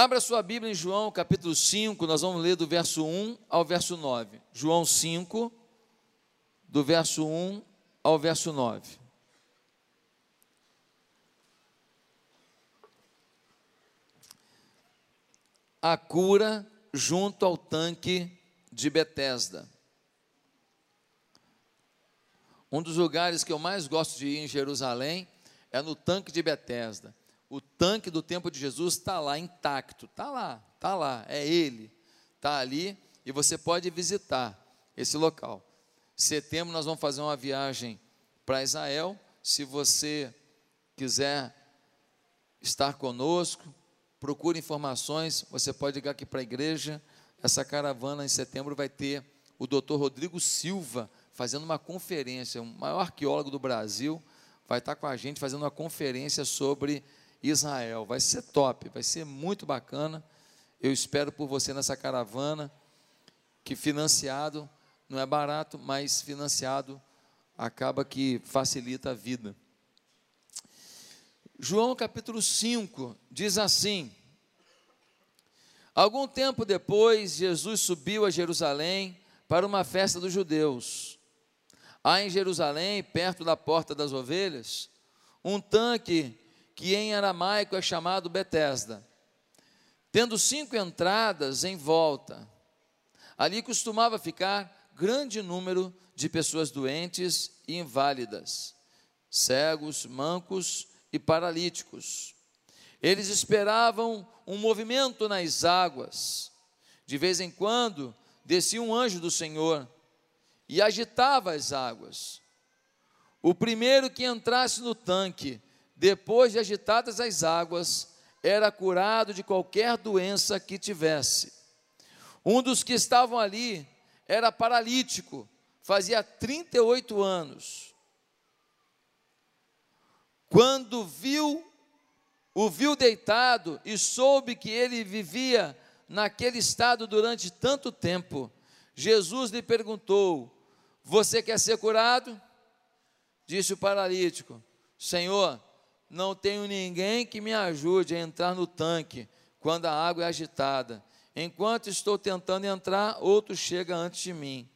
Abra sua Bíblia em João capítulo 5, nós vamos ler do verso 1 ao verso 9. João 5, do verso 1 ao verso 9. A cura junto ao tanque de Betesda. Um dos lugares que eu mais gosto de ir em Jerusalém é no tanque de Betesda. O tanque do tempo de Jesus está lá intacto, está lá, está lá, é ele, está ali e você pode visitar esse local. Setembro nós vamos fazer uma viagem para Israel. Se você quiser estar conosco, procure informações. Você pode ligar aqui para a igreja. Essa caravana em setembro vai ter o doutor Rodrigo Silva fazendo uma conferência, o maior arqueólogo do Brasil, vai estar com a gente fazendo uma conferência sobre Israel. Vai ser top, vai ser muito bacana. Eu espero por você nessa caravana, que financiado, não é barato, mas financiado acaba que facilita a vida. João capítulo 5 diz assim: Algum tempo depois, Jesus subiu a Jerusalém para uma festa dos judeus. Há em Jerusalém, perto da porta das ovelhas, um tanque que em aramaico é chamado Betesda, tendo cinco entradas em volta. Ali costumava ficar grande número de pessoas doentes e inválidas, cegos, mancos e paralíticos. Eles esperavam um movimento nas águas. De vez em quando descia um anjo do Senhor e agitava as águas. O primeiro que entrasse no tanque, depois de agitadas as águas, era curado de qualquer doença que tivesse. Um dos que estavam ali era paralítico, fazia 38 anos. Quando viu, o viu deitado e soube que ele vivia naquele estado durante tanto tempo, Jesus lhe perguntou: você quer ser curado? Disse o paralítico: Senhor, não tenho ninguém que me ajude a entrar no tanque quando a água é agitada. Enquanto estou tentando entrar, outro chega antes de mim.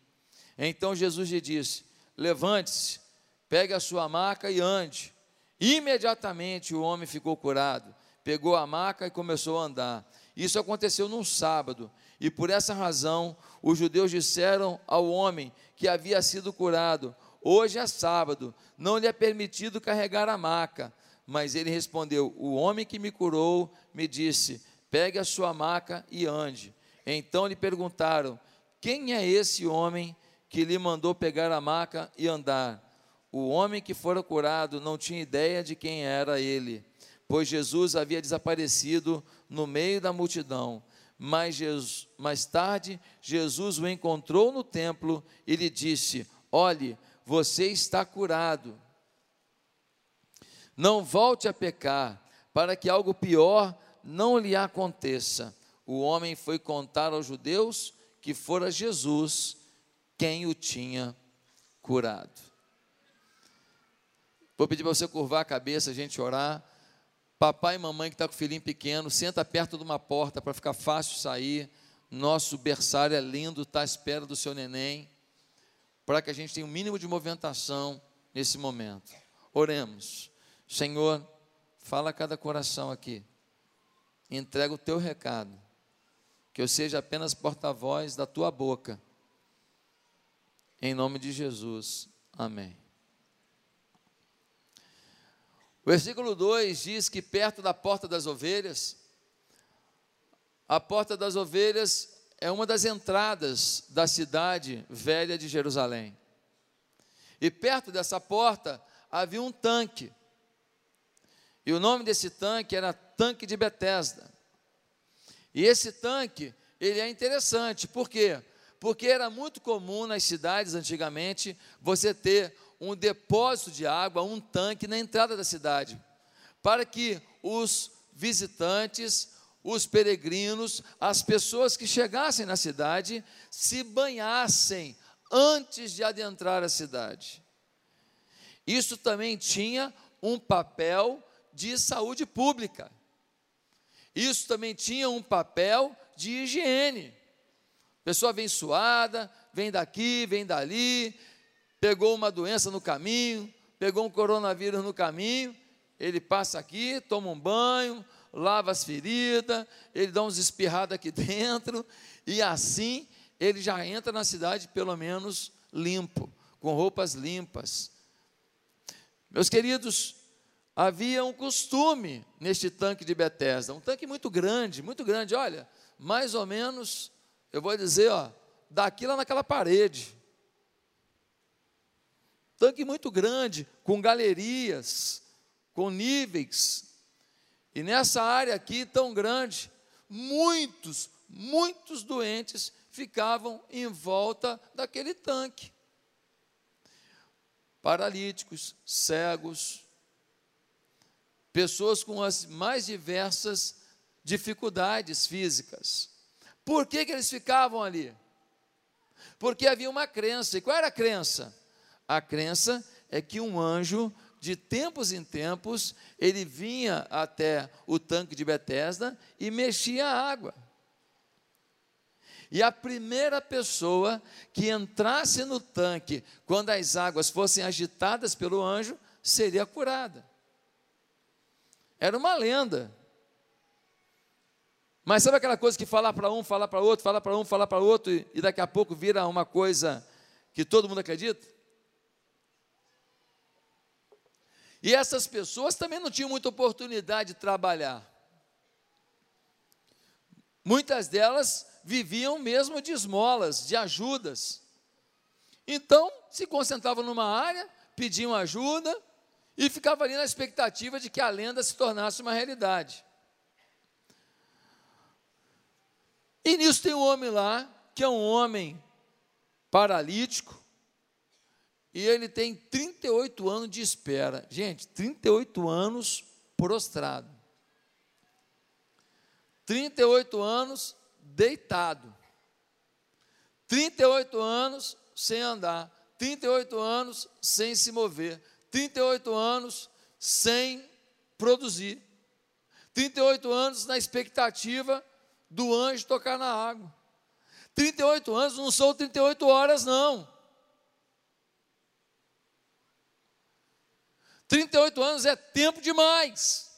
Então Jesus lhe disse: Levante-se, pegue a sua maca e ande. Imediatamente o homem ficou curado, pegou a maca e começou a andar. Isso aconteceu num sábado, e por essa razão os judeus disseram ao homem que havia sido curado: Hoje é sábado, não lhe é permitido carregar a maca. Mas ele respondeu: O homem que me curou me disse: Pegue a sua maca e ande. Então lhe perguntaram: Quem é esse homem que lhe mandou pegar a maca e andar? O homem que fora curado não tinha ideia de quem era ele, pois Jesus havia desaparecido no meio da multidão. Mas Jesus, mais tarde, Jesus o encontrou no templo e lhe disse: Olhe, você está curado. Não volte a pecar, para que algo pior não lhe aconteça. O homem foi contar aos judeus que fora Jesus quem o tinha curado. Vou pedir para você curvar a cabeça, a gente orar. Papai e mamãe que está com o filhinho pequeno, senta perto de uma porta para ficar fácil sair. Nosso berçário é lindo, está à espera do seu neném, para que a gente tenha um mínimo de movimentação nesse momento. Oremos. Senhor, fala a cada coração aqui. Entrega o teu recado. Que eu seja apenas porta-voz da tua boca. Em nome de Jesus. Amém. O versículo 2 diz que perto da porta das ovelhas, a porta das ovelhas é uma das entradas da cidade velha de Jerusalém. E perto dessa porta havia um tanque. E o nome desse tanque era Tanque de Betesda. E esse tanque, ele é interessante, por quê? Porque era muito comum nas cidades antigamente você ter um depósito de água, um tanque na entrada da cidade, para que os visitantes, os peregrinos, as pessoas que chegassem na cidade se banhassem antes de adentrar a cidade. Isso também tinha um papel de saúde pública. Isso também tinha um papel de higiene. Pessoa vem suada, vem daqui, vem dali, pegou uma doença no caminho, pegou um coronavírus no caminho, ele passa aqui, toma um banho, lava as feridas, ele dá uns espirrados aqui dentro, e assim ele já entra na cidade pelo menos limpo, com roupas limpas. Meus queridos, havia um costume neste tanque de Betesda, um tanque muito grande, muito grande, olha, mais ou menos, eu vou dizer, ó, daqui lá naquela parede. Tanque muito grande, com galerias, com níveis. E nessa área aqui tão grande, muitos, muitos doentes ficavam em volta daquele tanque. Paralíticos, cegos, pessoas com as mais diversas dificuldades físicas. Por que, que eles ficavam ali? Porque havia uma crença. E qual era a crença? A crença é que um anjo, de tempos em tempos, ele vinha até o tanque de Betesda e mexia a água. E a primeira pessoa que entrasse no tanque, quando as águas fossem agitadas pelo anjo, seria curada. Era uma lenda. Mas sabe aquela coisa que falar para um, falar para outro, falar para um, falar para outro, e daqui a pouco vira uma coisa que todo mundo acredita? E essas pessoas também não tinham muita oportunidade de trabalhar. Muitas delas viviam mesmo de esmolas, de ajudas. Então, se concentravam numa área, pediam ajuda e ficavam ali na expectativa de que a lenda se tornasse uma realidade. E nisso tem um homem lá, que é um homem paralítico, e ele tem 38 anos de espera. Gente, 38 anos prostrado. 38 anos deitado. 38 anos sem andar. 38 anos sem se mover. 38 anos sem produzir. 38 anos na expectativa do anjo tocar na água. 38 anos não são 38 horas, não. 38 anos é tempo demais.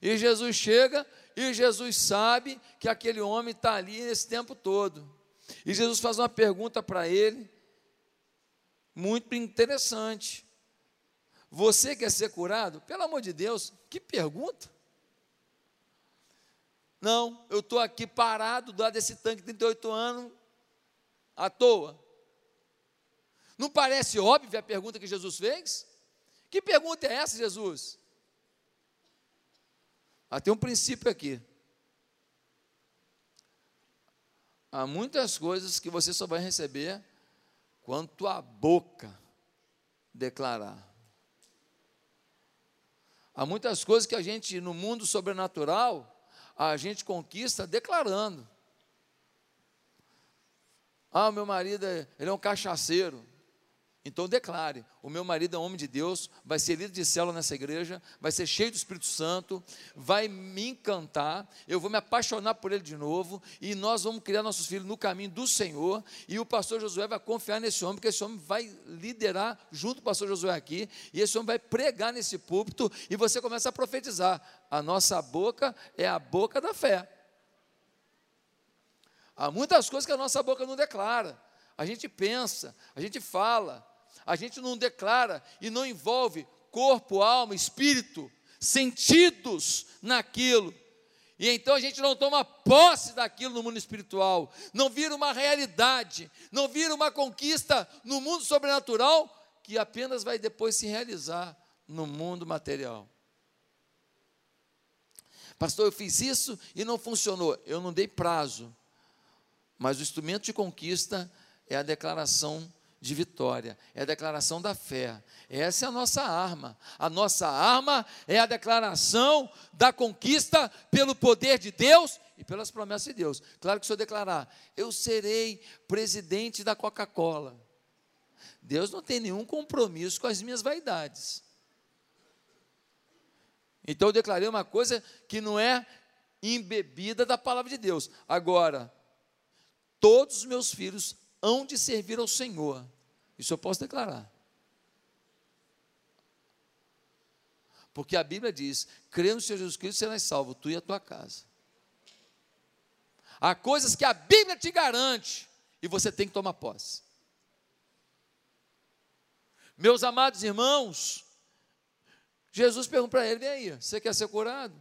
E Jesus chega e Jesus sabe que aquele homem está ali nesse tempo todo. E Jesus faz uma pergunta para ele, muito interessante. Você quer ser curado? Pelo amor de Deus, que pergunta! Não, eu estou aqui parado do lado desse tanque, 38 anos, à toa. Não parece óbvia a pergunta que Jesus fez? Que pergunta é essa, Jesus? Ah, tem um princípio aqui. Há muitas coisas que você só vai receber quanto a boca declarar. Há muitas coisas que a gente, no mundo sobrenatural, a gente conquista declarando. Ah, meu marido, é, ele é um cachaceiro. Então declare: o meu marido é um homem de Deus, vai ser líder de célula nessa igreja, vai ser cheio do Espírito Santo, vai me encantar, eu vou me apaixonar por ele de novo, e nós vamos criar nossos filhos no caminho do Senhor, e o pastor Josué vai confiar nesse homem, porque esse homem vai liderar junto com o pastor Josué aqui, e esse homem vai pregar nesse púlpito, e você começa a profetizar. A nossa boca é a boca da fé. Há muitas coisas que a nossa boca não declara. A gente pensa, a gente fala, a gente não declara e não envolve corpo, alma, espírito, sentidos naquilo. E então a gente não toma posse daquilo no mundo espiritual, não vira uma realidade, não vira uma conquista no mundo sobrenatural que apenas vai depois se realizar no mundo material. Pastor, eu fiz isso e não funcionou. Eu não dei prazo. Mas o instrumento de conquista é a declaração de vitória, é a declaração da fé. Essa é a nossa arma. A nossa arma é a declaração da conquista pelo poder de Deus e pelas promessas de Deus. Claro que se eu declarar, eu serei presidente da Coca-Cola. Deus não tem nenhum compromisso com as minhas vaidades. Então eu declarei uma coisa que não é embebida da palavra de Deus. Agora, todos os meus filhos hão de servir ao Senhor. Isso eu posso declarar. Porque a Bíblia diz: crê no Senhor Jesus Cristo, serás salvo, tu e a tua casa. Há coisas que a Bíblia te garante e você tem que tomar posse. Meus amados irmãos, Jesus perguntou para ele: vem aí, você quer ser curado?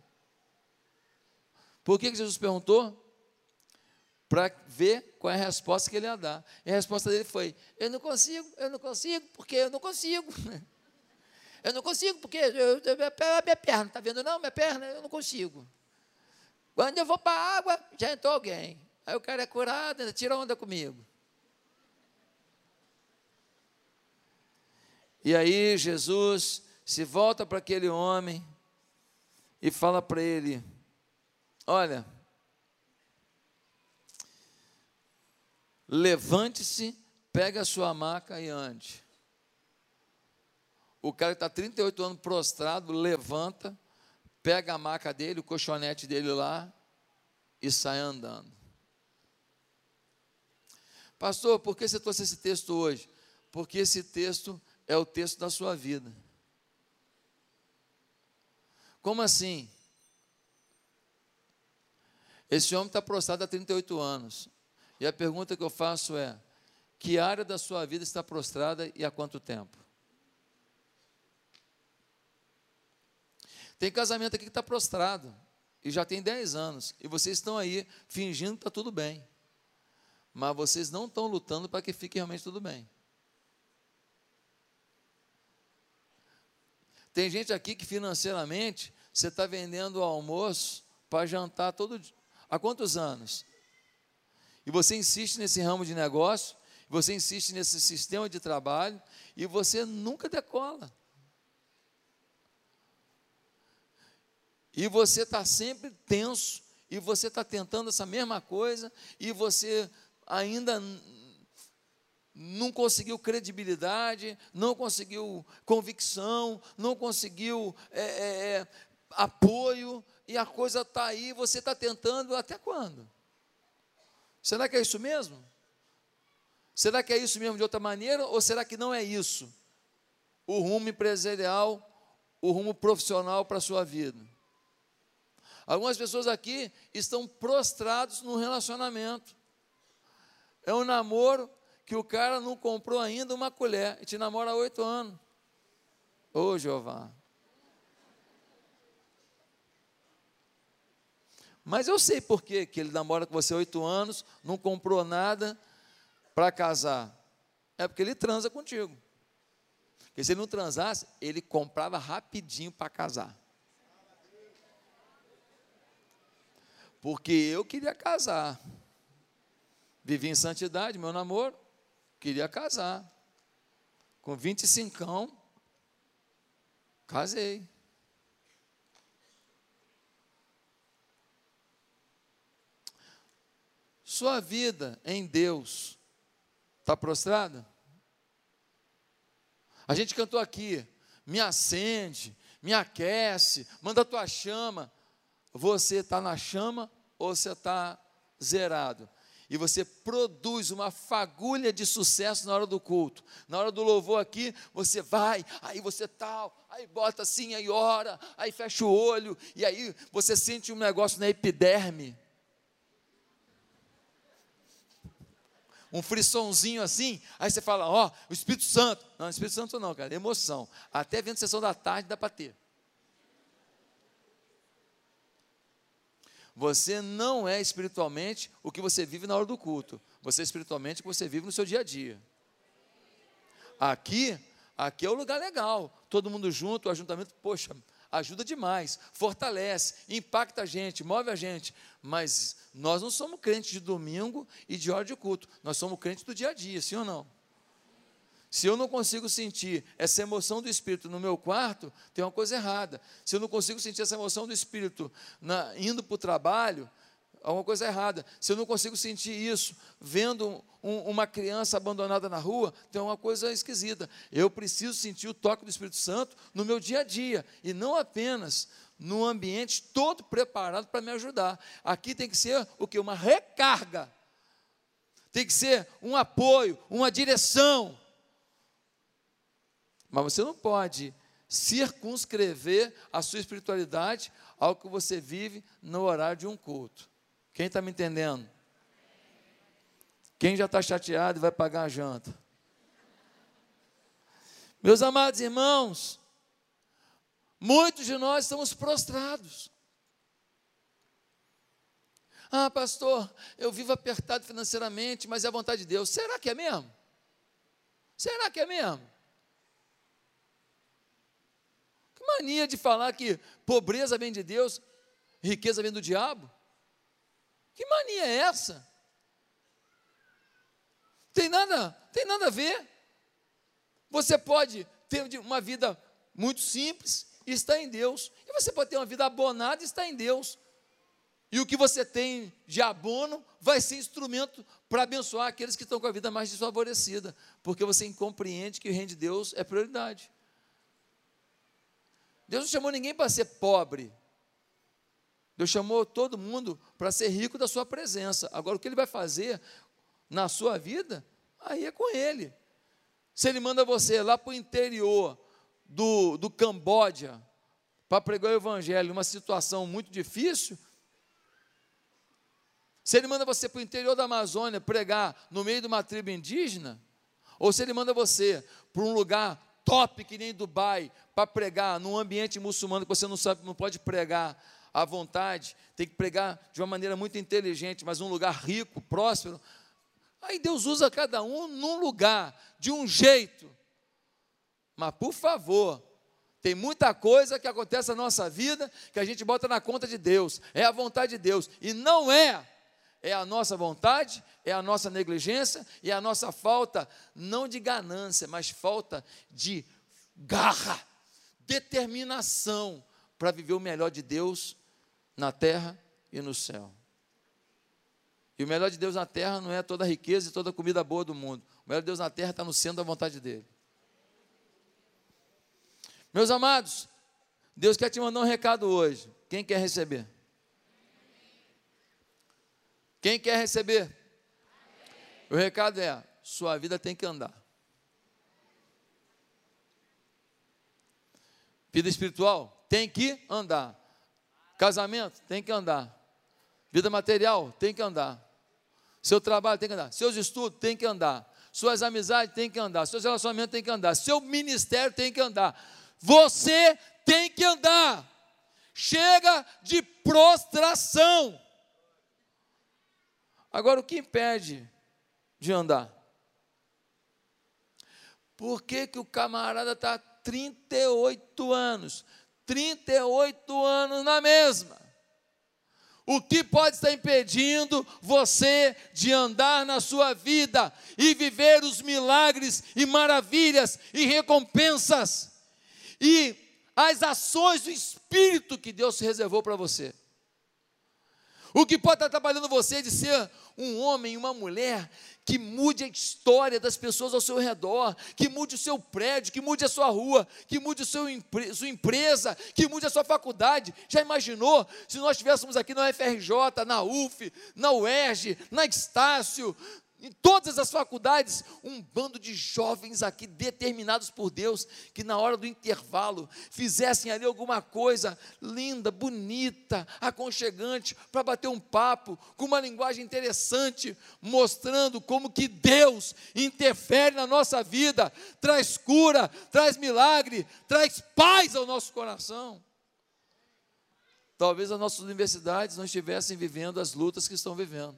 Por que, que Jesus perguntou? Para ver qual é a resposta que ele ia dar. E a resposta dele foi: Eu não consigo, eu não consigo, porque eu não consigo. Eu não consigo, porque eu, eu, minha perna, está vendo não? Minha perna, eu não consigo. Quando eu vou para a água, já entrou alguém. Aí o cara é curado, tira onda comigo. E aí Jesus se volta para aquele homem e fala para ele: Olha, levante-se, pega a sua maca e ande. O cara está 38 anos prostrado, levanta, pega a maca dele, o colchonete dele lá e sai andando. Pastor, por que você trouxe esse texto hoje? Porque esse texto é o texto da sua vida. Como assim? Esse homem está prostrado há 38 anos. E a pergunta que eu faço é: que área da sua vida está prostrada e há quanto tempo? Tem casamento aqui que está prostrado e já tem 10 anos. E vocês estão aí fingindo que está tudo bem. Mas vocês não estão lutando para que fique realmente tudo bem. Tem gente aqui que financeiramente você está vendendo almoço para jantar todo dia. Há quantos anos? E você insiste nesse ramo de negócio, você insiste nesse sistema de trabalho e você nunca decola. E você está sempre tenso, e você está tentando essa mesma coisa, e você ainda não conseguiu credibilidade, não conseguiu convicção, não conseguiu é, é, é apoio, e a coisa está aí, você está tentando até quando? Será que é isso mesmo? Será que é isso mesmo de outra maneira, ou será que não é isso? O rumo empresarial, o rumo profissional para a sua vida. Algumas pessoas aqui estão prostrados no relacionamento. É um namoro que o cara não comprou ainda uma colher e te namora há oito anos. Ô Jeová. Mas eu sei por que ele namora com você há oito anos, não comprou nada para casar. É porque ele transa contigo. Porque se ele não transasse, ele comprava rapidinho para casar. Porque eu queria casar. Vivi em santidade, meu namoro, queria casar. Com 25, casei. Sua vida em Deus está prostrada? A gente cantou aqui, me acende, me aquece, manda a tua chama. Você está na chama ou você está zerado? e você produz uma fagulha de sucesso na hora do culto. Na hora do louvor aqui, você vai, aí você tal, aí bota assim, aí ora, aí fecha o olho, e aí você sente um negócio na epiderme. Um frissonzinho assim, aí você fala, ó, oh, o Espírito Santo. Não, o Espírito Santo não, cara, emoção. Até vendo sessão da tarde dá para ter. Você não é espiritualmente o que você vive na hora do culto. Você é espiritualmente o que você vive no seu dia a dia. Aqui, aqui é o lugar legal. Todo mundo junto, o ajuntamento, poxa, ajuda demais, fortalece, impacta a gente, move a gente. Mas nós não somos crentes de domingo e de hora de culto. Nós somos crentes do dia a dia, sim ou não? Se eu não consigo sentir essa emoção do Espírito no meu quarto, tem uma coisa errada. Se eu não consigo sentir essa emoção do Espírito na, indo para o trabalho, alguma coisa errada. Se eu não consigo sentir isso vendo um, uma criança abandonada na rua, tem uma coisa esquisita. Eu preciso sentir o toque do Espírito Santo no meu dia a dia e não apenas no ambiente todo preparado para me ajudar. Aqui tem que ser o que? Uma recarga. Tem que ser um apoio, uma direção. Mas você não pode circunscrever a sua espiritualidade ao que você vive no horário de um culto. Quem está me entendendo? Quem já está chateado e vai pagar a janta? Meus amados irmãos, muitos de nós estamos prostrados. Ah, pastor, eu vivo apertado financeiramente, mas é a vontade de Deus. Será que é mesmo? Será que é mesmo? Que mania de falar que pobreza vem de Deus, riqueza vem do diabo? Que mania é essa? Tem nada, tem nada a ver. Você pode ter uma vida muito simples e estar em Deus. E você pode ter uma vida abonada e estar em Deus. E o que você tem de abono vai ser instrumento para abençoar aqueles que estão com a vida mais desfavorecida, porque você compreende que o reino de Deus é prioridade. Deus não chamou ninguém para ser pobre. Deus chamou todo mundo para ser rico da sua presença. Agora, o que ele vai fazer na sua vida, aí é com ele. Se ele manda você lá para o interior do, do Camboja para pregar o evangelho, uma situação muito difícil, se ele manda você para o interior da Amazônia pregar no meio de uma tribo indígena, ou se ele manda você para um lugar top que nem Dubai para pregar num ambiente muçulmano que você não sabe, não pode pregar à vontade, tem que pregar de uma maneira muito inteligente, mas um lugar rico, próspero. Aí Deus usa cada um num lugar, de um jeito. Mas, por favor, tem muita coisa que acontece na nossa vida que a gente bota na conta de Deus, é a vontade de Deus, e não é. É a nossa vontade, é a nossa negligência e é a nossa falta, não de ganância, mas falta de garra, determinação para viver o melhor de Deus na terra e no céu. E o melhor de Deus na terra não é toda a riqueza e toda a comida boa do mundo. O melhor de Deus na terra está no centro da vontade dele. Meus amados, Deus quer te mandar um recado hoje. Quem quer receber? Quem quer receber? O recado é: sua vida tem que andar. Vida espiritual tem que andar. Casamento tem que andar. Vida material tem que andar. Seu trabalho tem que andar. Seus estudos tem que andar. Suas amizades tem que andar. Seus relacionamentos tem que andar. Seu ministério tem que andar. Você tem que andar. Chega de prostração. Agora, o que impede de andar? Por que, que o camarada está 38 anos? 38 anos na mesma. O que pode estar impedindo você de andar na sua vida e viver os milagres e maravilhas e recompensas e as ações do Espírito que Deus reservou para você? O que pode estar trabalhando você de ser um homem uma mulher que mude a história das pessoas ao seu redor, que mude o seu prédio, que mude a sua rua, que mude a sua empresa, que mude a sua faculdade. Já imaginou se nós estivéssemos aqui na UFRJ, na UF, na UERJ, na Estácio, em todas as faculdades, um bando de jovens aqui determinados por Deus, que na hora do intervalo fizessem ali alguma coisa linda, bonita, aconchegante, para bater um papo, com uma linguagem interessante, mostrando como que Deus interfere na nossa vida, traz cura, traz milagre, traz paz ao nosso coração. Talvez as nossas universidades não estivessem vivendo as lutas que estão vivendo.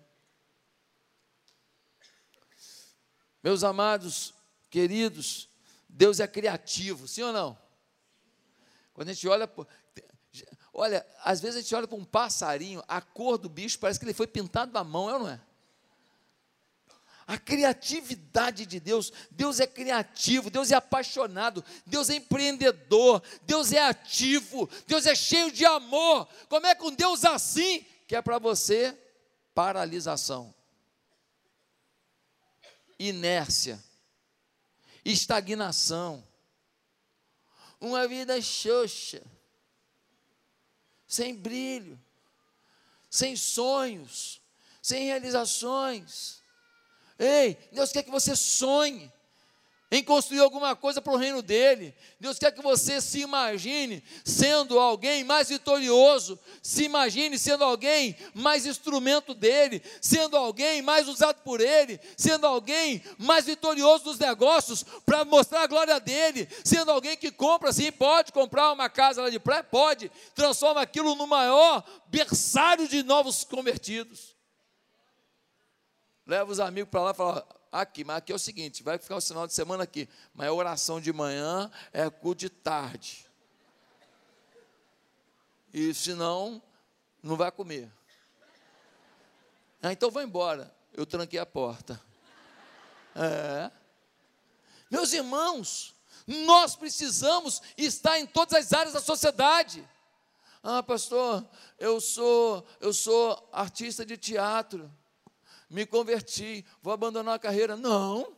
Meus amados, queridos, Deus é criativo, sim ou não? Quando a gente olha, olha, às vezes a gente olha para um passarinho, a cor do bicho parece que ele foi pintado na mão, é ou não é? A criatividade de Deus, Deus é criativo, Deus é apaixonado, Deus é empreendedor, Deus é ativo, Deus é cheio de amor. Como é que um Deus assim quer para você paralisação, inércia, estagnação, uma vida xoxa, sem brilho, sem sonhos, sem realizações. Ei, Deus quer que você sonhe em construir alguma coisa para o reino dele. Deus quer que você se imagine sendo alguém mais vitorioso, se imagine sendo alguém mais instrumento dele, sendo alguém mais usado por ele, sendo alguém mais vitorioso nos negócios para mostrar a glória dele, sendo alguém que compra, sim, pode comprar uma casa lá de praia, pode, transforma aquilo no maior berçário de novos convertidos. Leva os amigos para lá e fala: aqui, mas aqui é o seguinte: vai ficar o final de semana aqui, mas é oração de manhã, é culto de tarde. E senão, não vai comer. Ah, então vou embora. Eu tranquei a porta. É. Meus irmãos, nós precisamos estar em todas as áreas da sociedade. Ah, pastor, eu sou, eu sou artista de teatro me converti, vou abandonar a carreira. Não.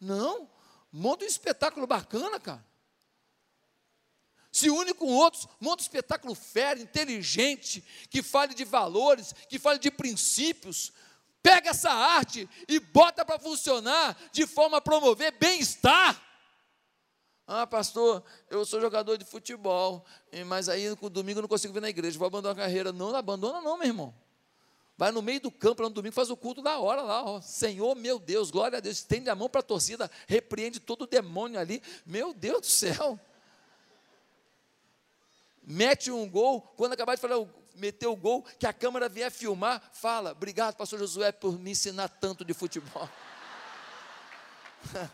Não. Monta um espetáculo bacana, cara. Se une com outros, monta um espetáculo férreo, inteligente, que fale de valores, que fale de princípios. Pega essa arte e bota para funcionar de forma a promover bem-estar. Ah, pastor, eu sou jogador de futebol, mas aí no domingo eu não consigo vir na igreja, vou abandonar a carreira. Não, não abandona não, meu irmão. Vai no meio do campo, lá no domingo, faz o culto da hora lá. Ó. Senhor, meu Deus, glória a Deus. Estende a mão para a torcida, repreende todo o demônio ali. Meu Deus do céu. Mete um gol, quando acabar de falar, meter o gol, que a câmera vier filmar, fala, obrigado, pastor Josué, por me ensinar tanto de futebol.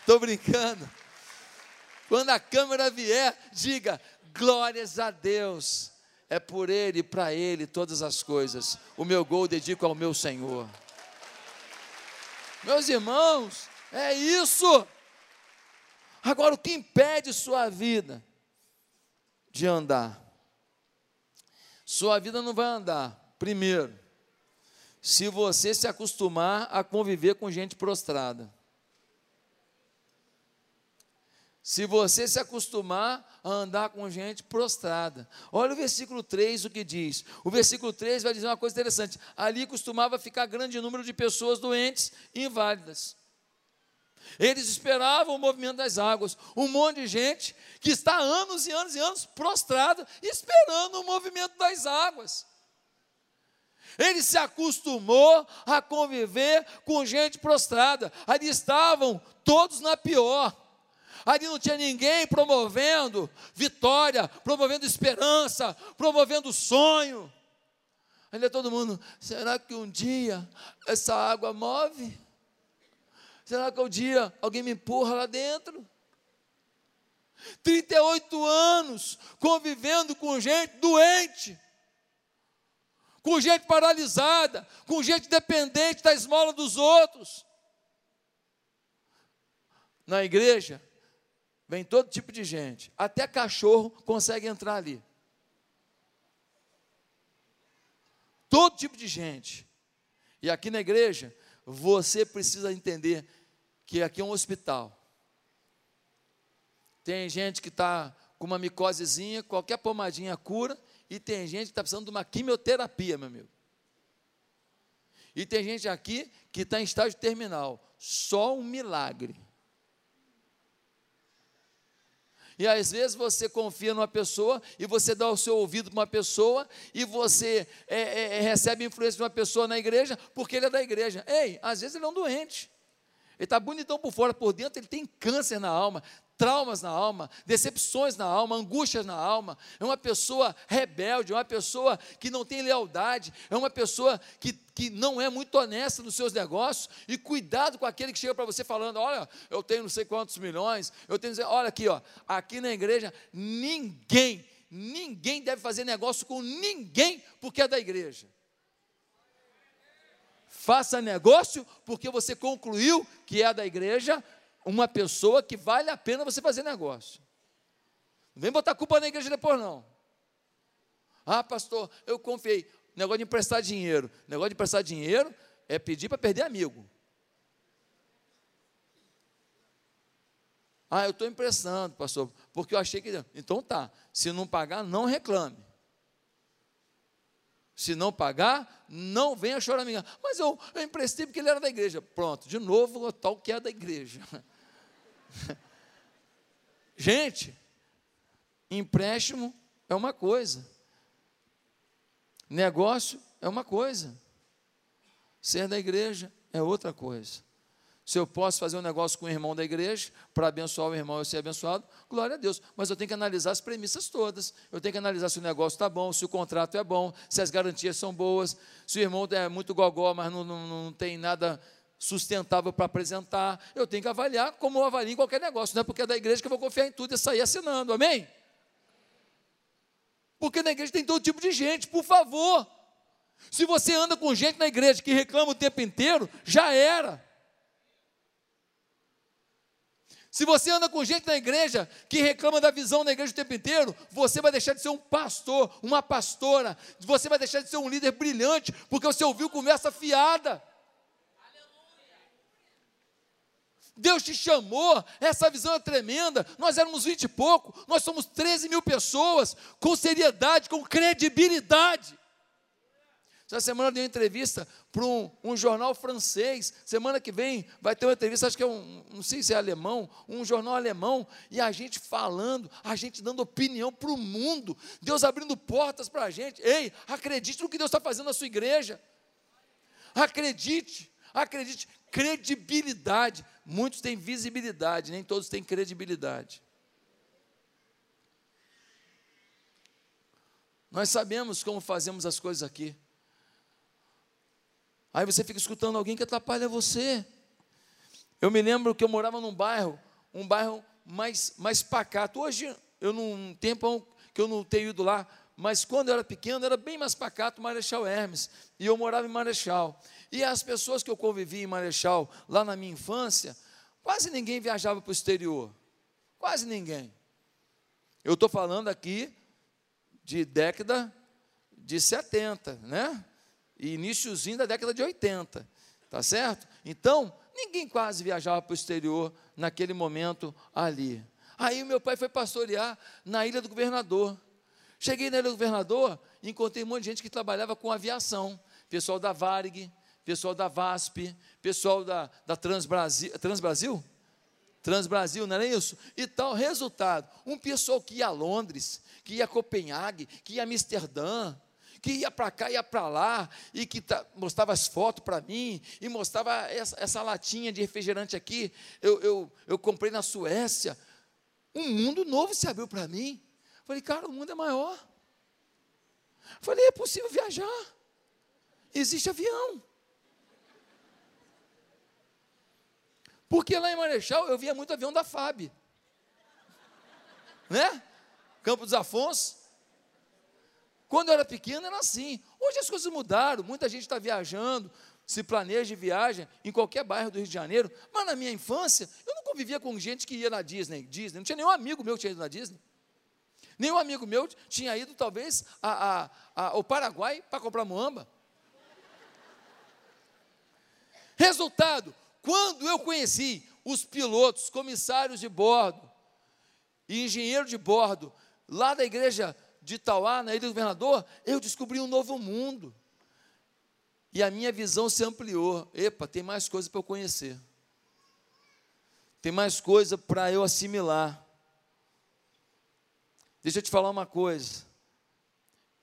Estou brincando. Quando a câmera vier, diga, glórias a Deus é por Ele e para Ele todas as coisas. O meu gol dedico ao meu Senhor. Meus irmãos, é isso. Agora, o que impede sua vida de andar? Sua vida não vai andar, primeiro, se você se acostumar a conviver com gente prostrada. Se você se acostumar a andar com gente prostrada. Olha o versículo 3 o que diz. O versículo 3 vai dizer uma coisa interessante. Ali costumava ficar grande número de pessoas doentes e inválidas. Eles esperavam o movimento das águas. Um monte de gente que está anos e anos e anos prostrada, esperando o movimento das águas. Ele se acostumou a conviver com gente prostrada. Ali estavam todos na pior Ali não tinha ninguém promovendo vitória, promovendo esperança, promovendo sonho. Ali é todo mundo, será que um dia essa água move? Será que um dia alguém me empurra lá dentro? 38 anos convivendo com gente doente, com gente paralisada, com gente dependente da esmola dos outros. Na igreja, Vem todo tipo de gente. Até cachorro consegue entrar ali. Todo tipo de gente. E aqui na igreja, você precisa entender que aqui é um hospital. Tem gente que está com uma micosezinha, qualquer pomadinha cura, e tem gente que está precisando de uma quimioterapia, meu amigo. E tem gente aqui que está em estágio terminal. Só um milagre. E às vezes você confia numa pessoa e você dá o seu ouvido para uma pessoa e você é, é, é, recebe influência de uma pessoa na igreja porque ele é da igreja. Ei, às vezes ele é um doente. Ele está bonitão por fora, por dentro ele tem câncer na alma, traumas na alma, decepções na alma, angústias na alma. É uma pessoa rebelde, é uma pessoa que não tem lealdade, é uma pessoa que, que não é muito honesta nos seus negócios. E cuidado com aquele que chega para você falando: olha, eu tenho não sei quantos milhões, eu tenho. Olha aqui, ó, aqui na igreja, ninguém, ninguém deve fazer negócio com ninguém porque é da igreja. Faça negócio porque você concluiu que é da igreja, uma pessoa que vale a pena você fazer negócio. Não vem botar culpa na igreja depois, não. Ah, pastor, eu confiei. Negócio de emprestar dinheiro. Negócio de emprestar dinheiro é pedir para perder amigo. Ah, eu estou emprestando, pastor, porque eu achei que. Então tá. Se não pagar, não reclame. Se não pagar, não venha chorar minha. Mas eu, eu emprestei porque ele era da igreja. Pronto, de novo, o tal que é da igreja. Gente, empréstimo é uma coisa, negócio é uma coisa, ser da igreja é outra coisa. Se eu posso fazer um negócio com o irmão da igreja, para abençoar o irmão e ser abençoado, glória a Deus. Mas eu tenho que analisar as premissas todas. Eu tenho que analisar se o negócio está bom, se o contrato é bom, se as garantias são boas, se o irmão é muito gogó, mas não, não, não tem nada sustentável para apresentar. Eu tenho que avaliar como eu avalio em qualquer negócio. Não é porque é da igreja que eu vou confiar em tudo e sair assinando. Amém? Porque na igreja tem todo tipo de gente, por favor. Se você anda com gente na igreja que reclama o tempo inteiro, já era. Se você anda com gente na igreja que reclama da visão da igreja o tempo inteiro, você vai deixar de ser um pastor, uma pastora, você vai deixar de ser um líder brilhante, porque você ouviu conversa fiada. Deus te chamou, essa visão é tremenda. Nós éramos vinte e pouco, nós somos 13 mil pessoas, com seriedade, com credibilidade. Essa semana eu dei uma entrevista para um, um, jornal francês. Semana que vem vai ter uma entrevista, acho que é um, não sei se é alemão, um jornal alemão, e a gente falando, a gente dando opinião para o mundo, Deus abrindo portas para a gente. Ei, acredite no que Deus está fazendo na sua igreja. Acredite, acredite. Credibilidade. Muitos têm visibilidade, nem todos têm credibilidade. Nós sabemos como fazemos as coisas aqui. Aí você fica escutando alguém que atrapalha você. Eu me lembro que eu morava num bairro, um bairro mais, mais pacato. Hoje, eu num tempo que eu não tenho ido lá, mas quando eu era pequeno, era bem mais pacato Marechal Hermes. E eu morava em Marechal. E as pessoas que eu convivi em Marechal, lá na minha infância, quase ninguém viajava para o exterior. Quase ninguém. Eu estou falando aqui de década de 70, né? iníciozinho da década de 80, tá certo? Então, ninguém quase viajava para o exterior naquele momento ali. Aí o meu pai foi pastorear na Ilha do Governador. Cheguei na do Governador e encontrei um monte de gente que trabalhava com aviação. Pessoal da Varig, pessoal da VASP, pessoal da, da Transbrasil. Transbrasil? Transbrasil, não era isso? E tal, resultado, um pessoal que ia a Londres, que ia a Copenhague, que ia a Amsterdã, que ia para cá, ia para lá, e que mostrava as fotos para mim, e mostrava essa, essa, latinha de refrigerante aqui, eu, eu, eu comprei na Suécia. Um mundo novo se abriu para mim. Falei, cara, o mundo é maior. Falei, é possível viajar. Existe avião. Porque lá em Marechal eu via muito avião da FAB. Né? Campo dos Afonso. Quando eu era pequeno era assim. Hoje as coisas mudaram, muita gente está viajando, se planeja de viagem em qualquer bairro do Rio de Janeiro. Mas na minha infância, eu não convivia com gente que ia na Disney. Disney. Não tinha nenhum amigo meu que tinha ido na Disney. Nenhum amigo meu tinha ido, talvez, a, a, a, ao Paraguai para comprar muamba. Resultado: quando eu conheci os pilotos, comissários de bordo e engenheiro de bordo, lá da igreja de Itauá, na Ilha do Governador, eu descobri um novo mundo. E a minha visão se ampliou. Epa, tem mais coisa para eu conhecer. Tem mais coisa para eu assimilar. Deixa eu te falar uma coisa.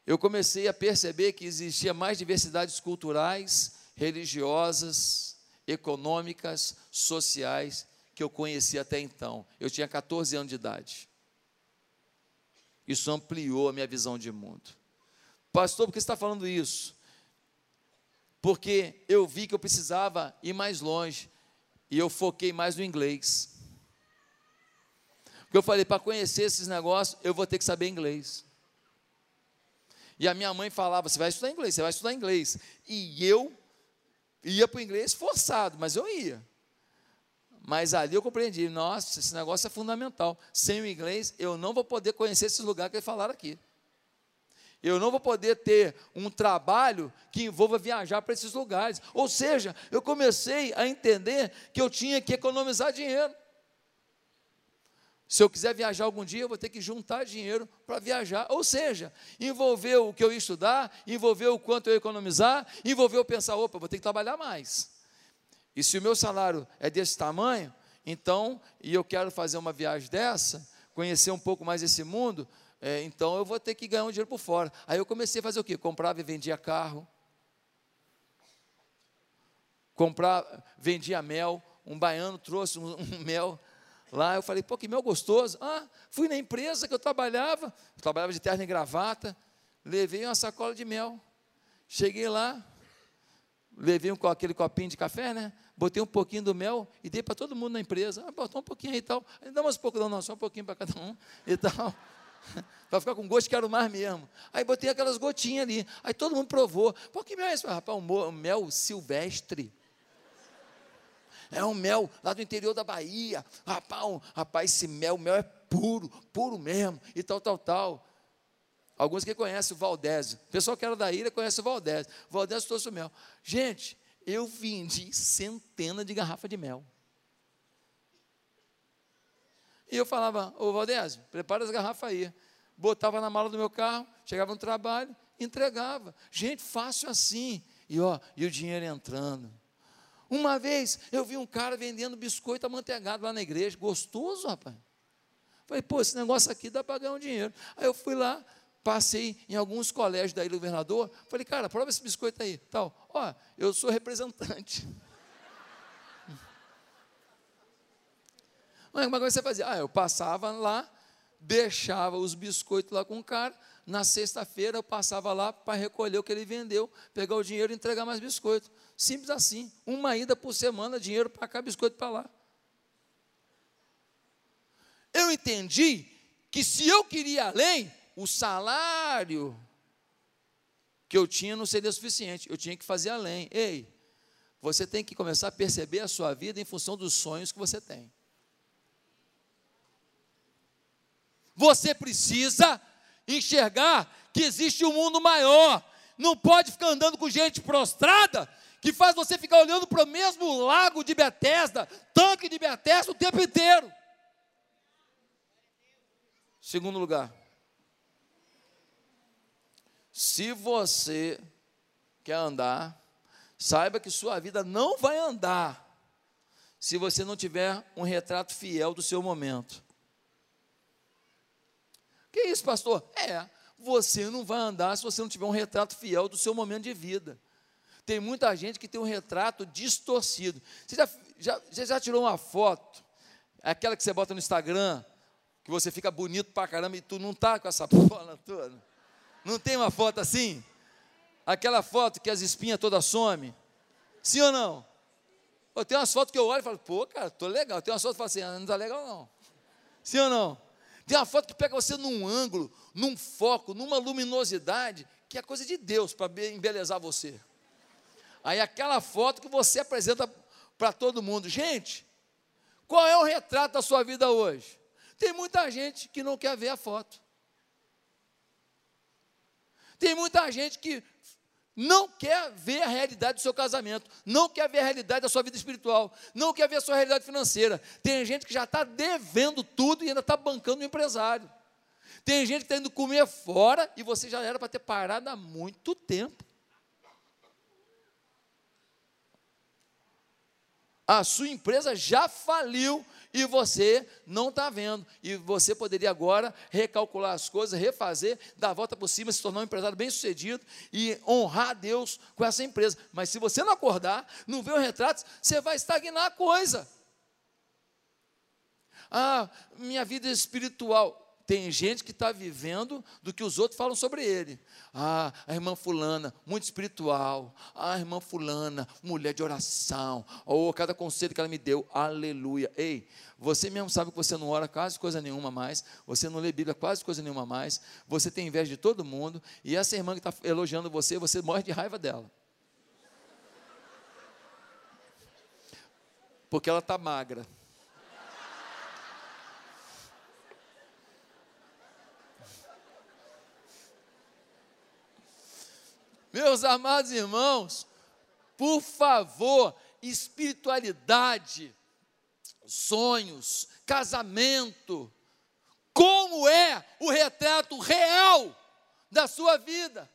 Eu comecei a perceber que existia mais diversidades culturais, religiosas, econômicas, sociais que eu conhecia até então. Eu tinha 14 anos de idade. Isso ampliou a minha visão de mundo. Pastor, por que você está falando isso? Porque eu vi que eu precisava ir mais longe e eu foquei mais no inglês. Porque eu falei, para conhecer esses negócios, eu vou ter que saber inglês. E a minha mãe falava: você vai estudar inglês, você vai estudar inglês. E eu ia para o inglês forçado, mas eu ia. Mas ali eu compreendi, nossa, esse negócio é fundamental. Sem o inglês, eu não vou poder conhecer esses lugares que eles falaram aqui. Eu não vou poder ter um trabalho que envolva viajar para esses lugares. Ou seja, eu comecei a entender que eu tinha que economizar dinheiro. Se eu quiser viajar algum dia, eu vou ter que juntar dinheiro para viajar. Ou seja, envolveu o que eu ia estudar, envolveu o quanto eu ia economizar, envolveu pensar, opa, vou ter que trabalhar mais. E se o meu salário é desse tamanho, então, e eu quero fazer uma viagem dessa, conhecer um pouco mais esse mundo, é, então eu vou ter que ganhar um dinheiro por fora. Aí eu comecei a fazer o quê? Comprava e vendia carro. Comprava, vendia mel. Um baiano trouxe um, um mel Lá eu falei, pô, que mel gostoso. Ah, fui na empresa que eu trabalhava, eu trabalhava de terno e gravata, levei uma sacola de mel. Cheguei lá, levei um, aquele copinho de café, né? Botei um pouquinho do mel e dei para todo mundo na empresa. Ah, botou um pouquinho aí e tal. Dá mais um pouco, não, não, só um pouquinho para cada um e tal. para ficar com gosto, quero mais mesmo. Aí botei aquelas gotinhas ali. Aí todo mundo provou. Pô, que mel é esse? Rapaz, um mel silvestre. É um mel lá do interior da Bahia. Rapaz, um, rapaz, esse mel, mel é puro, puro mesmo, e tal, tal, tal. Alguns que conhecem o Valdésio. O pessoal que era da ilha conhece o Valdésio. O Valdésio trouxe o mel. Gente, eu vendi centenas de garrafas de mel. E eu falava, ô Valdésio, prepara as garrafas aí. Botava na mala do meu carro, chegava no trabalho, entregava. Gente, fácil assim. E ó, e o dinheiro entrando. Uma vez eu vi um cara vendendo biscoito amanteigado lá na igreja, gostoso, rapaz. Falei, pô, esse negócio aqui dá para ganhar um dinheiro. Aí eu fui lá, passei em alguns colégios da Ilha do Governador, falei, cara, prova esse biscoito aí. Tal. Ó, eu sou representante. Mas como é que você fazia? Ah, eu passava lá, deixava os biscoitos lá com o cara, na sexta-feira eu passava lá para recolher o que ele vendeu, pegar o dinheiro e entregar mais biscoito. Simples assim. Uma ida por semana, dinheiro para cá, biscoito para lá. Eu entendi que se eu queria além, o salário que eu tinha não seria suficiente. Eu tinha que fazer além. Ei, você tem que começar a perceber a sua vida em função dos sonhos que você tem. Você precisa enxergar que existe um mundo maior. Não pode ficar andando com gente prostrada que faz você ficar olhando para o mesmo lago de Betesda, tanque de Betesda o tempo inteiro. Segundo lugar, se você quer andar, saiba que sua vida não vai andar se você não tiver um retrato fiel do seu momento. Que isso, pastor? É, você não vai andar se você não tiver um retrato fiel do seu momento de vida. Tem muita gente que tem um retrato distorcido. Você já, já, já tirou uma foto, aquela que você bota no Instagram, que você fica bonito pra caramba e tu não tá com essa bola toda? Não tem uma foto assim? Aquela foto que as espinhas todas somem? Sim ou não? Pô, tem umas fotos que eu olho e falo, pô, cara, tô legal. Tem umas fotos que eu falo assim, ah, não tá legal não. Sim ou não? Tem uma foto que pega você num ângulo, num foco, numa luminosidade, que é coisa de Deus para embelezar você. Aí aquela foto que você apresenta para todo mundo. Gente, qual é o retrato da sua vida hoje? Tem muita gente que não quer ver a foto. Tem muita gente que não quer ver a realidade do seu casamento, não quer ver a realidade da sua vida espiritual, não quer ver a sua realidade financeira. Tem gente que já está devendo tudo e ainda está bancando o empresário. Tem gente que está indo comer fora e você já era para ter parado há muito tempo. A sua empresa já faliu e você não está vendo. E você poderia agora recalcular as coisas, refazer, dar a volta por cima, se tornar um empresário bem sucedido e honrar a Deus com essa empresa. Mas se você não acordar, não ver os retratos, você vai estagnar a coisa. Ah, minha vida espiritual. Tem gente que está vivendo do que os outros falam sobre ele. Ah, a irmã fulana, muito espiritual. Ah, a irmã fulana, mulher de oração. Ou oh, cada conselho que ela me deu, aleluia. Ei, você mesmo sabe que você não ora quase coisa nenhuma mais. Você não lê Bíblia quase coisa nenhuma mais. Você tem inveja de todo mundo. E essa irmã que está elogiando você, você morre de raiva dela. Porque ela está magra. Meus amados irmãos, por favor, espiritualidade, sonhos, casamento, como é o retrato real da sua vida.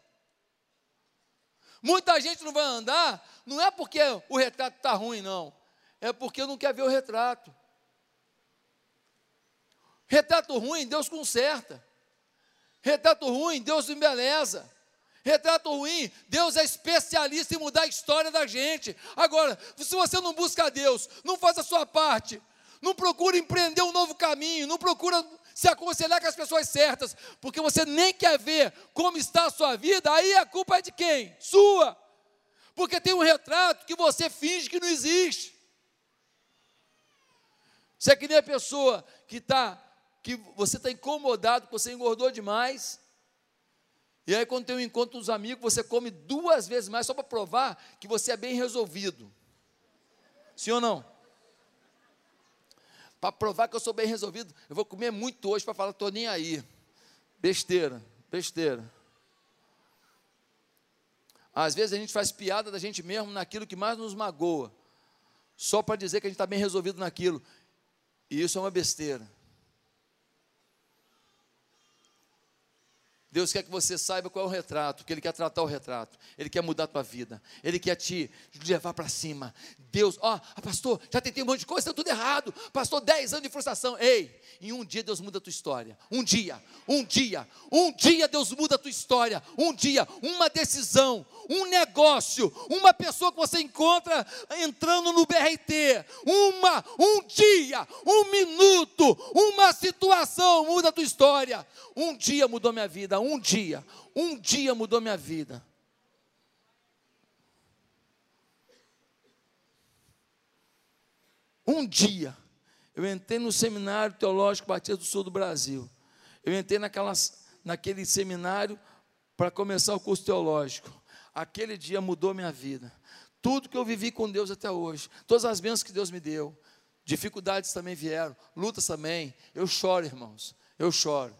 Muita gente não vai andar, não é porque o retrato está ruim, não, é porque não quer ver o retrato. Retrato ruim, Deus conserta. Retrato ruim, Deus embeleza. Retrato ruim, Deus é especialista em mudar a história da gente. Agora, se você não busca Deus, não faz a sua parte, não procura empreender um novo caminho, não procura se aconselhar com as pessoas certas, porque você nem quer ver como está a sua vida, aí a culpa é de quem? Sua. Porque tem um retrato que você finge que não existe. Você é que nem a pessoa que está, que você está incomodado, que você engordou demais. E aí, quando tem um encontro dos amigos, você come duas vezes mais só para provar que você é bem resolvido. Sim ou não? Para provar que eu sou bem resolvido, eu vou comer muito hoje para falar, estou nem aí. Besteira, besteira. Às vezes a gente faz piada da gente mesmo naquilo que mais nos magoa, só para dizer que a gente está bem resolvido naquilo. E isso é uma besteira. Deus quer que você saiba qual é o retrato, que Ele quer tratar o retrato, Ele quer mudar a tua vida, Ele quer te levar para cima. Deus, ó, oh, pastor, já tentei um monte de coisa, deu tudo errado. Pastor, 10 anos de frustração. Ei, em um dia Deus muda a tua história. Um dia, um dia, um dia Deus muda a tua história. Um dia, uma decisão, um negócio, uma pessoa que você encontra entrando no BRT. Uma, um dia, um minuto, uma situação muda a tua história. Um dia mudou minha vida, dia, um dia mudou minha vida. Um dia, eu entrei no seminário teológico Batista do Sul do Brasil. Eu entrei naquelas, naquele seminário para começar o curso teológico. Aquele dia mudou minha vida. Tudo que eu vivi com Deus até hoje, todas as bênçãos que Deus me deu, dificuldades também vieram, lutas também. Eu choro, irmãos, eu choro.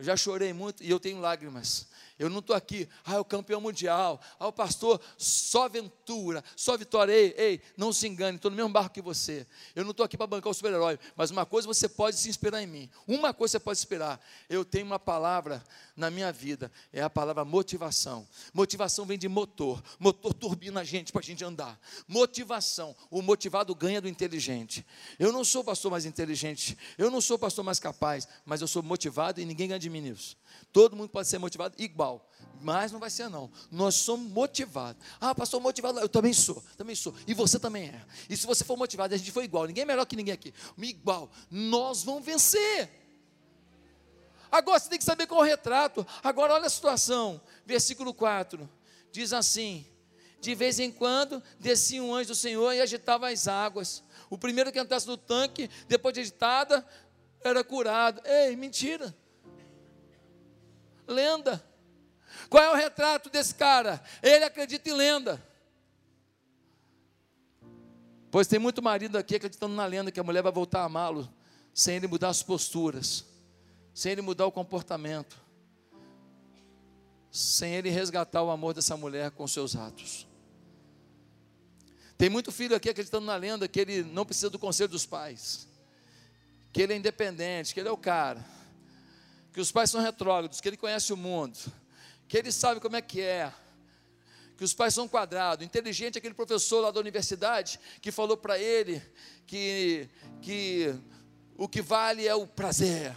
Eu já chorei muito e eu tenho lágrimas. Eu não estou aqui, ah, é o campeão mundial, ah, o pastor, só aventura, só vitória. Ei, ei, não se engane, estou no mesmo barco que você. Eu não estou aqui para bancar o super-herói, mas uma coisa você pode se inspirar em mim. Uma coisa você pode esperar. Eu tenho uma palavra na minha vida, é a palavra motivação. Motivação vem de motor, motor turbina a gente para a gente andar. Motivação, o motivado ganha do inteligente. Eu não sou pastor mais inteligente, eu não sou pastor mais capaz, mas eu sou motivado e ninguém ganha de mim nisso. Todo mundo pode ser motivado igual, mas não vai ser não. Nós somos motivados. Ah, pastor, motivado, eu também sou, também sou. E você também é. E se você for motivado, a gente for igual, ninguém é melhor que ninguém aqui. Igual, nós vamos vencer. Agora você tem que saber qual é o retrato. Agora olha a situação. Versículo 4. Diz assim: De vez em quando descia um anjo do Senhor e agitava as águas. O primeiro que entrasse no tanque, depois de agitada, era curado. Ei, mentira lenda. Qual é o retrato desse cara? Ele acredita em lenda. Pois tem muito marido aqui acreditando na lenda que a mulher vai voltar a amá-lo, sem ele mudar as posturas, sem ele mudar o comportamento, sem ele resgatar o amor dessa mulher com seus atos. Tem muito filho aqui acreditando na lenda que ele não precisa do conselho dos pais, que ele é independente, que ele é o cara que os pais são retrógrados, que ele conhece o mundo, que ele sabe como é que é, que os pais são quadrados. Inteligente aquele professor lá da universidade que falou para ele que, que o que vale é o prazer,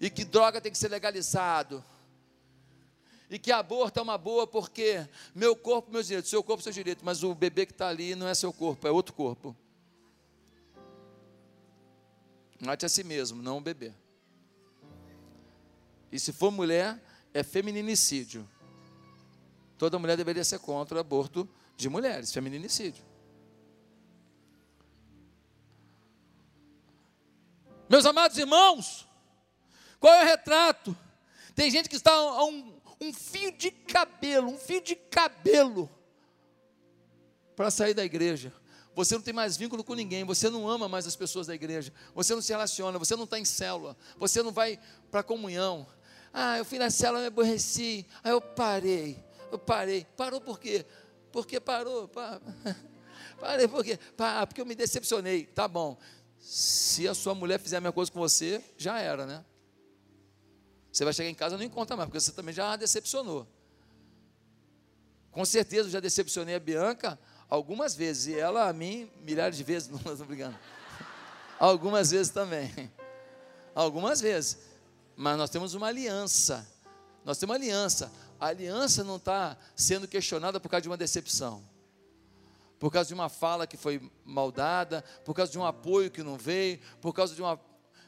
e que droga tem que ser legalizado, e que aborto é uma boa porque meu corpo, meus direitos, seu corpo, seu direito, mas o bebê que está ali não é seu corpo, é outro corpo. Mate a si mesmo, não o bebê. E se for mulher, é femininicídio. Toda mulher deveria ser contra o aborto de mulheres, femininicídio. Meus amados irmãos, qual é o retrato? Tem gente que está a um, um fio de cabelo, um fio de cabelo, para sair da igreja. Você não tem mais vínculo com ninguém, você não ama mais as pessoas da igreja, você não se relaciona, você não está em célula, você não vai para a comunhão, ah, eu fui na célula, me aborreci. Aí eu parei. Eu parei. Parou por quê? Porque parou. Parei por quê? Porque eu me decepcionei. Tá bom. Se a sua mulher fizer a mesma coisa com você, já era, né? Você vai chegar em casa e não encontra mais, porque você também já a decepcionou. Com certeza eu já decepcionei a Bianca algumas vezes, e ela a mim milhares de vezes, não estou brincando. Algumas vezes também. Algumas vezes. Mas nós temos uma aliança. Nós temos uma aliança. A aliança não está sendo questionada por causa de uma decepção. Por causa de uma fala que foi maldada, por causa de um apoio que não veio, por causa de uma,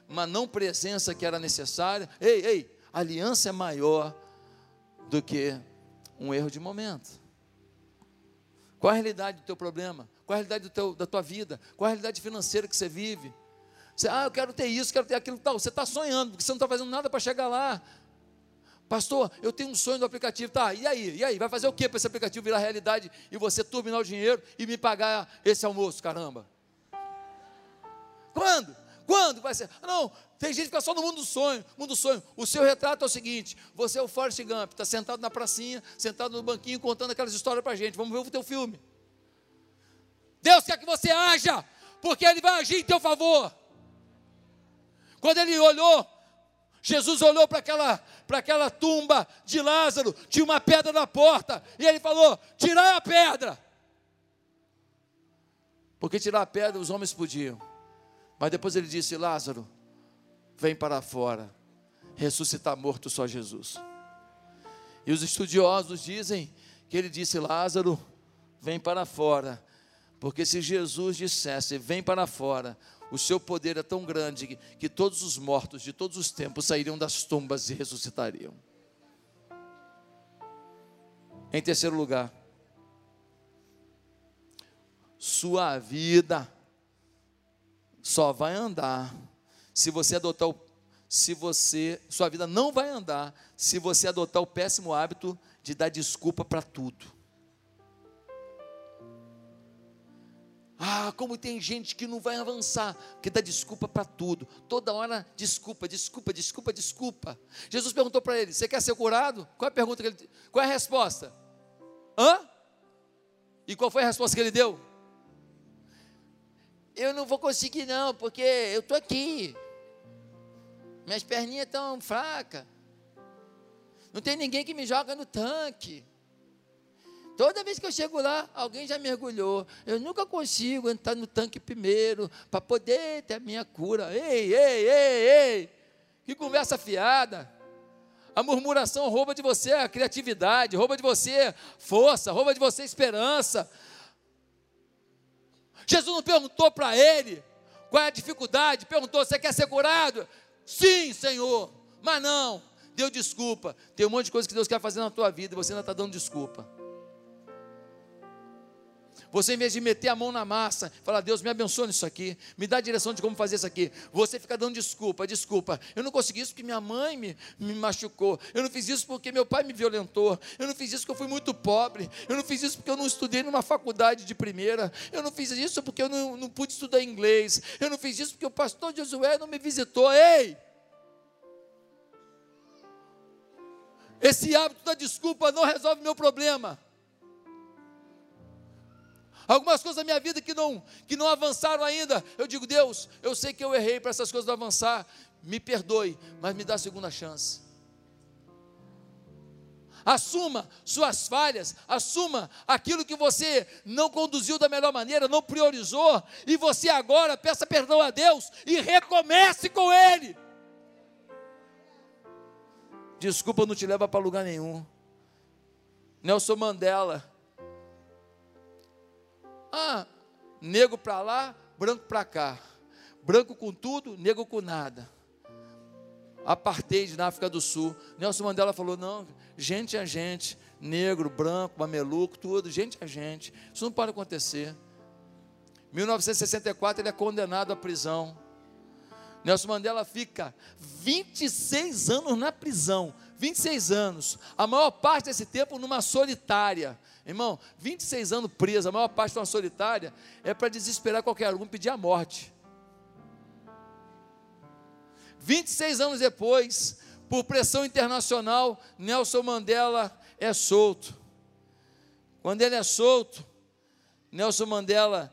uma não presença que era necessária. Ei, ei, a aliança é maior do que um erro de momento. Qual a realidade do teu problema? Qual a realidade teu, da tua vida? Qual a realidade financeira que você vive? Você, ah, eu quero ter isso, quero ter aquilo tal. Você está sonhando, porque você não está fazendo nada para chegar lá. Pastor, eu tenho um sonho do aplicativo. Tá, e aí? E aí? Vai fazer o que para esse aplicativo virar realidade e você turbinar o dinheiro e me pagar esse almoço, caramba? Quando? Quando vai ser? Não, tem gente que fica só no mundo do sonho, mundo do sonho. O seu retrato é o seguinte: você é o Forrest Gump, está sentado na pracinha, sentado no banquinho, contando aquelas histórias para gente. Vamos ver o teu filme. Deus quer que você haja, porque Ele vai agir em teu favor. Quando ele olhou, Jesus olhou para aquela, para aquela tumba de Lázaro, tinha uma pedra na porta, e ele falou: Tirai a pedra. Porque tirar a pedra os homens podiam. Mas depois ele disse: Lázaro, vem para fora. Ressuscitar morto só Jesus. E os estudiosos dizem que ele disse: Lázaro, vem para fora. Porque se Jesus dissesse, vem para fora, o seu poder é tão grande que, que todos os mortos de todos os tempos sairiam das tumbas e ressuscitariam. Em terceiro lugar, sua vida só vai andar se você adotar o se você, sua vida não vai andar se você adotar o péssimo hábito de dar desculpa para tudo. Ah, como tem gente que não vai avançar, que dá desculpa para tudo. Toda hora, desculpa, desculpa, desculpa, desculpa. Jesus perguntou para ele: Você quer ser curado? Qual é a pergunta que ele Qual é a resposta? Hã? E qual foi a resposta que ele deu? Eu não vou conseguir, não, porque eu estou aqui. Minhas perninhas estão fracas. Não tem ninguém que me joga no tanque. Toda vez que eu chego lá, alguém já mergulhou. Eu nunca consigo entrar no tanque primeiro para poder ter a minha cura. Ei, ei, ei, ei. Que conversa fiada. A murmuração rouba de você a criatividade, rouba de você força, rouba de você esperança. Jesus não perguntou para ele qual é a dificuldade, perguntou: você quer ser curado? Sim, Senhor, mas não, deu desculpa. Tem um monte de coisa que Deus quer fazer na tua vida e você ainda está dando desculpa. Você, em vez de meter a mão na massa, falar, Deus, me abençoe nisso aqui, me dá a direção de como fazer isso aqui. Você fica dando desculpa, desculpa. Eu não consegui isso porque minha mãe me, me machucou. Eu não fiz isso porque meu pai me violentou. Eu não fiz isso porque eu fui muito pobre. Eu não fiz isso porque eu não estudei numa faculdade de primeira. Eu não fiz isso porque eu não, não pude estudar inglês. Eu não fiz isso porque o pastor Josué não me visitou. Ei! Esse hábito da desculpa não resolve meu problema algumas coisas da minha vida que não, que não avançaram ainda. Eu digo, Deus, eu sei que eu errei para essas coisas não avançar, me perdoe, mas me dá a segunda chance. Assuma suas falhas, assuma aquilo que você não conduziu da melhor maneira, não priorizou, e você agora peça perdão a Deus e recomece com Ele. Desculpa não te leva para lugar nenhum. Nelson Mandela, ah, negro para lá, branco para cá. Branco com tudo, negro com nada. Apartheid na África do Sul. Nelson Mandela falou: não, gente é gente, negro, branco, mameluco, tudo, gente é gente. Isso não pode acontecer. 1964 ele é condenado à prisão. Nelson Mandela fica 26 anos na prisão. 26 anos. A maior parte desse tempo numa solitária. Irmão, 26 anos preso, a maior parte numa solitária, é para desesperar qualquer um, pedir a morte. 26 anos depois, por pressão internacional, Nelson Mandela é solto. Quando ele é solto, Nelson Mandela,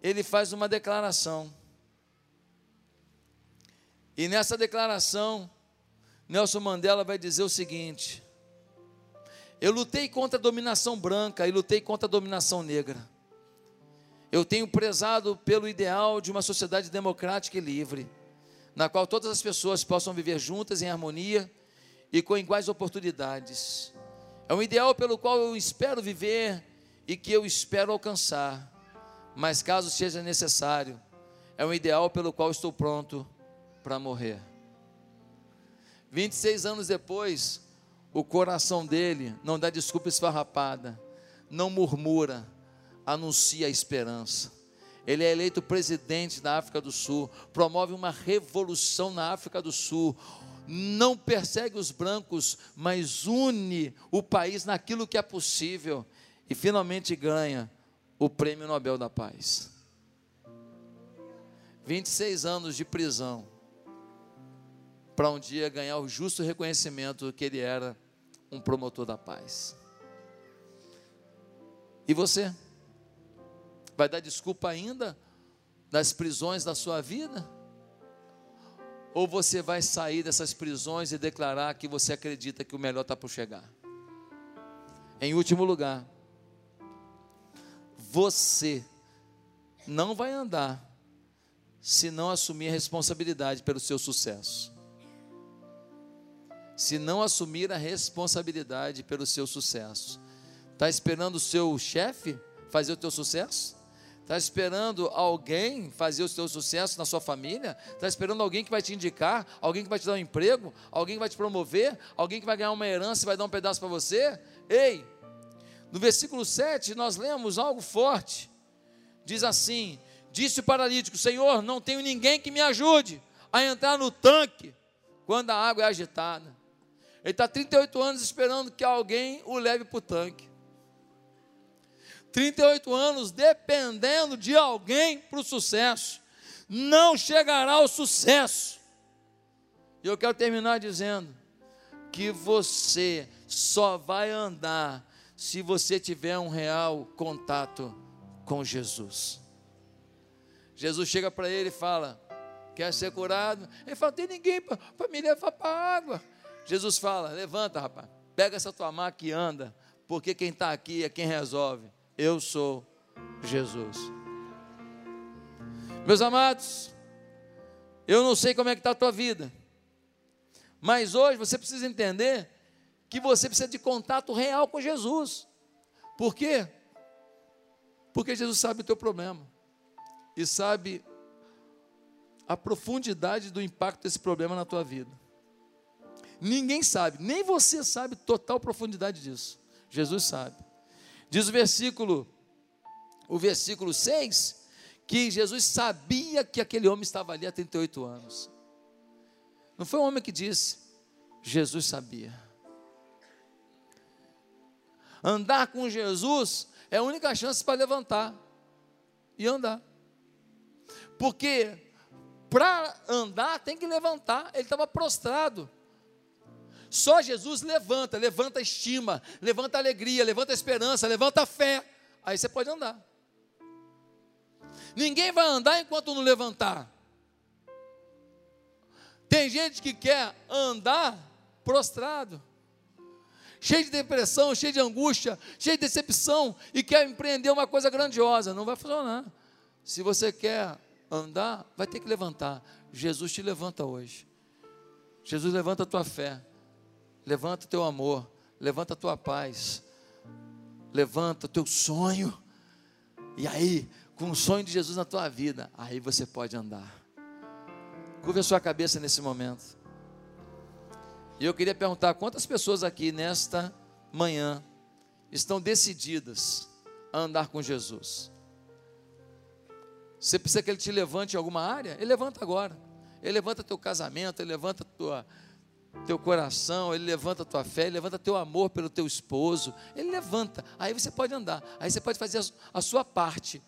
ele faz uma declaração. E nessa declaração, Nelson Mandela vai dizer o seguinte: Eu lutei contra a dominação branca e lutei contra a dominação negra. Eu tenho prezado pelo ideal de uma sociedade democrática e livre, na qual todas as pessoas possam viver juntas em harmonia e com iguais oportunidades. É um ideal pelo qual eu espero viver e que eu espero alcançar. Mas caso seja necessário, é um ideal pelo qual estou pronto para morrer. 26 anos depois, o coração dele não dá desculpa esfarrapada, não murmura, anuncia a esperança. Ele é eleito presidente da África do Sul, promove uma revolução na África do Sul, não persegue os brancos, mas une o país naquilo que é possível e finalmente ganha o Prêmio Nobel da Paz. 26 anos de prisão para um dia ganhar o justo reconhecimento que ele era um promotor da paz. E você? Vai dar desculpa ainda das prisões da sua vida? Ou você vai sair dessas prisões e declarar que você acredita que o melhor está por chegar? Em último lugar, você não vai andar se não assumir a responsabilidade pelo seu sucesso. Se não assumir a responsabilidade pelo seu sucesso. Está esperando o seu chefe fazer o teu sucesso? Está esperando alguém fazer o seu sucesso na sua família? Está esperando alguém que vai te indicar? Alguém que vai te dar um emprego? Alguém que vai te promover? Alguém que vai ganhar uma herança e vai dar um pedaço para você? Ei, no versículo 7 nós lemos algo forte. Diz assim: Disse o paralítico: Senhor, não tenho ninguém que me ajude a entrar no tanque quando a água é agitada. Ele está 38 anos esperando que alguém o leve para o tanque. 38 anos dependendo de alguém para o sucesso. Não chegará ao sucesso. E eu quero terminar dizendo que você só vai andar se você tiver um real contato com Jesus. Jesus chega para ele e fala: Quer ser curado? Ele fala: Tem ninguém para me levar para a água. Jesus fala: Levanta, rapaz, pega essa tua maca e anda, porque quem está aqui é quem resolve. Eu sou Jesus. Meus amados, eu não sei como é que está a tua vida, mas hoje você precisa entender que você precisa de contato real com Jesus. Por quê? Porque Jesus sabe o teu problema e sabe a profundidade do impacto desse problema na tua vida. Ninguém sabe, nem você sabe total profundidade disso. Jesus sabe. Diz o versículo, o versículo 6, que Jesus sabia que aquele homem estava ali há 38 anos. Não foi um homem que disse, Jesus sabia. Andar com Jesus é a única chance para levantar e andar. Porque para andar tem que levantar, ele estava prostrado. Só Jesus levanta, levanta a estima, levanta a alegria, levanta a esperança, levanta a fé. Aí você pode andar. Ninguém vai andar enquanto não levantar. Tem gente que quer andar prostrado, cheio de depressão, cheio de angústia, cheio de decepção e quer empreender uma coisa grandiosa. Não vai funcionar. Se você quer andar, vai ter que levantar. Jesus te levanta hoje. Jesus levanta a tua fé levanta o teu amor, levanta a tua paz, levanta o teu sonho. E aí, com o sonho de Jesus na tua vida, aí você pode andar. Curva a sua cabeça nesse momento. E eu queria perguntar: quantas pessoas aqui nesta manhã estão decididas a andar com Jesus? Você precisa que Ele te levante em alguma área? Ele levanta agora. Ele levanta teu casamento, Ele levanta tua teu coração, ele levanta a tua fé, ele levanta teu amor pelo teu esposo, ele levanta, aí você pode andar, aí você pode fazer a sua parte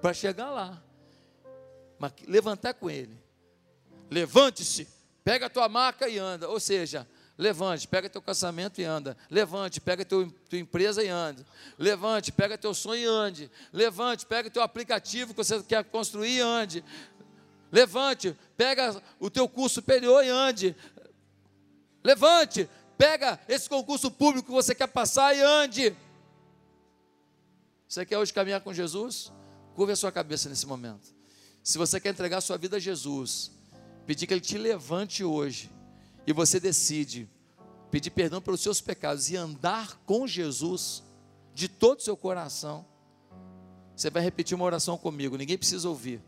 para chegar lá, mas levantar com ele, levante-se, pega a tua maca e anda, ou seja, Levante, pega teu casamento e anda. Levante, pega teu, tua empresa e ande. Levante, pega teu sonho e ande. Levante, pega teu aplicativo que você quer construir e ande. Levante, pega o teu curso superior e ande. Levante, pega esse concurso público que você quer passar e ande. Você quer hoje caminhar com Jesus? Curva a sua cabeça nesse momento. Se você quer entregar sua vida a Jesus, pedir que Ele te levante hoje, e você decide pedir perdão pelos seus pecados e andar com Jesus de todo o seu coração, você vai repetir uma oração comigo, ninguém precisa ouvir.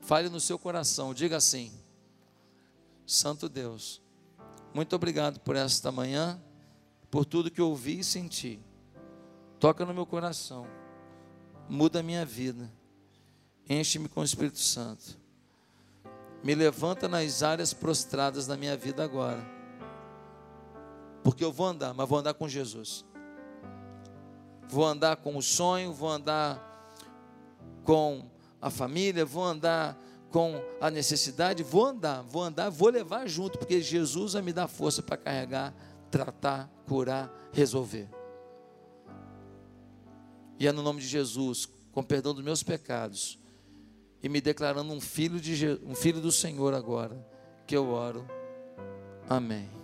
Fale no seu coração, diga assim: Santo Deus, muito obrigado por esta manhã, por tudo que ouvi e senti. Toca no meu coração, muda a minha vida, enche-me com o Espírito Santo. Me levanta nas áreas prostradas da minha vida agora. Porque eu vou andar, mas vou andar com Jesus. Vou andar com o sonho, vou andar com a família, vou andar com a necessidade, vou andar, vou andar, vou levar junto, porque Jesus vai me dar força para carregar, tratar, curar, resolver. E é no nome de Jesus, com perdão dos meus pecados, e me declarando um filho, de, um filho do Senhor agora, que eu oro. Amém.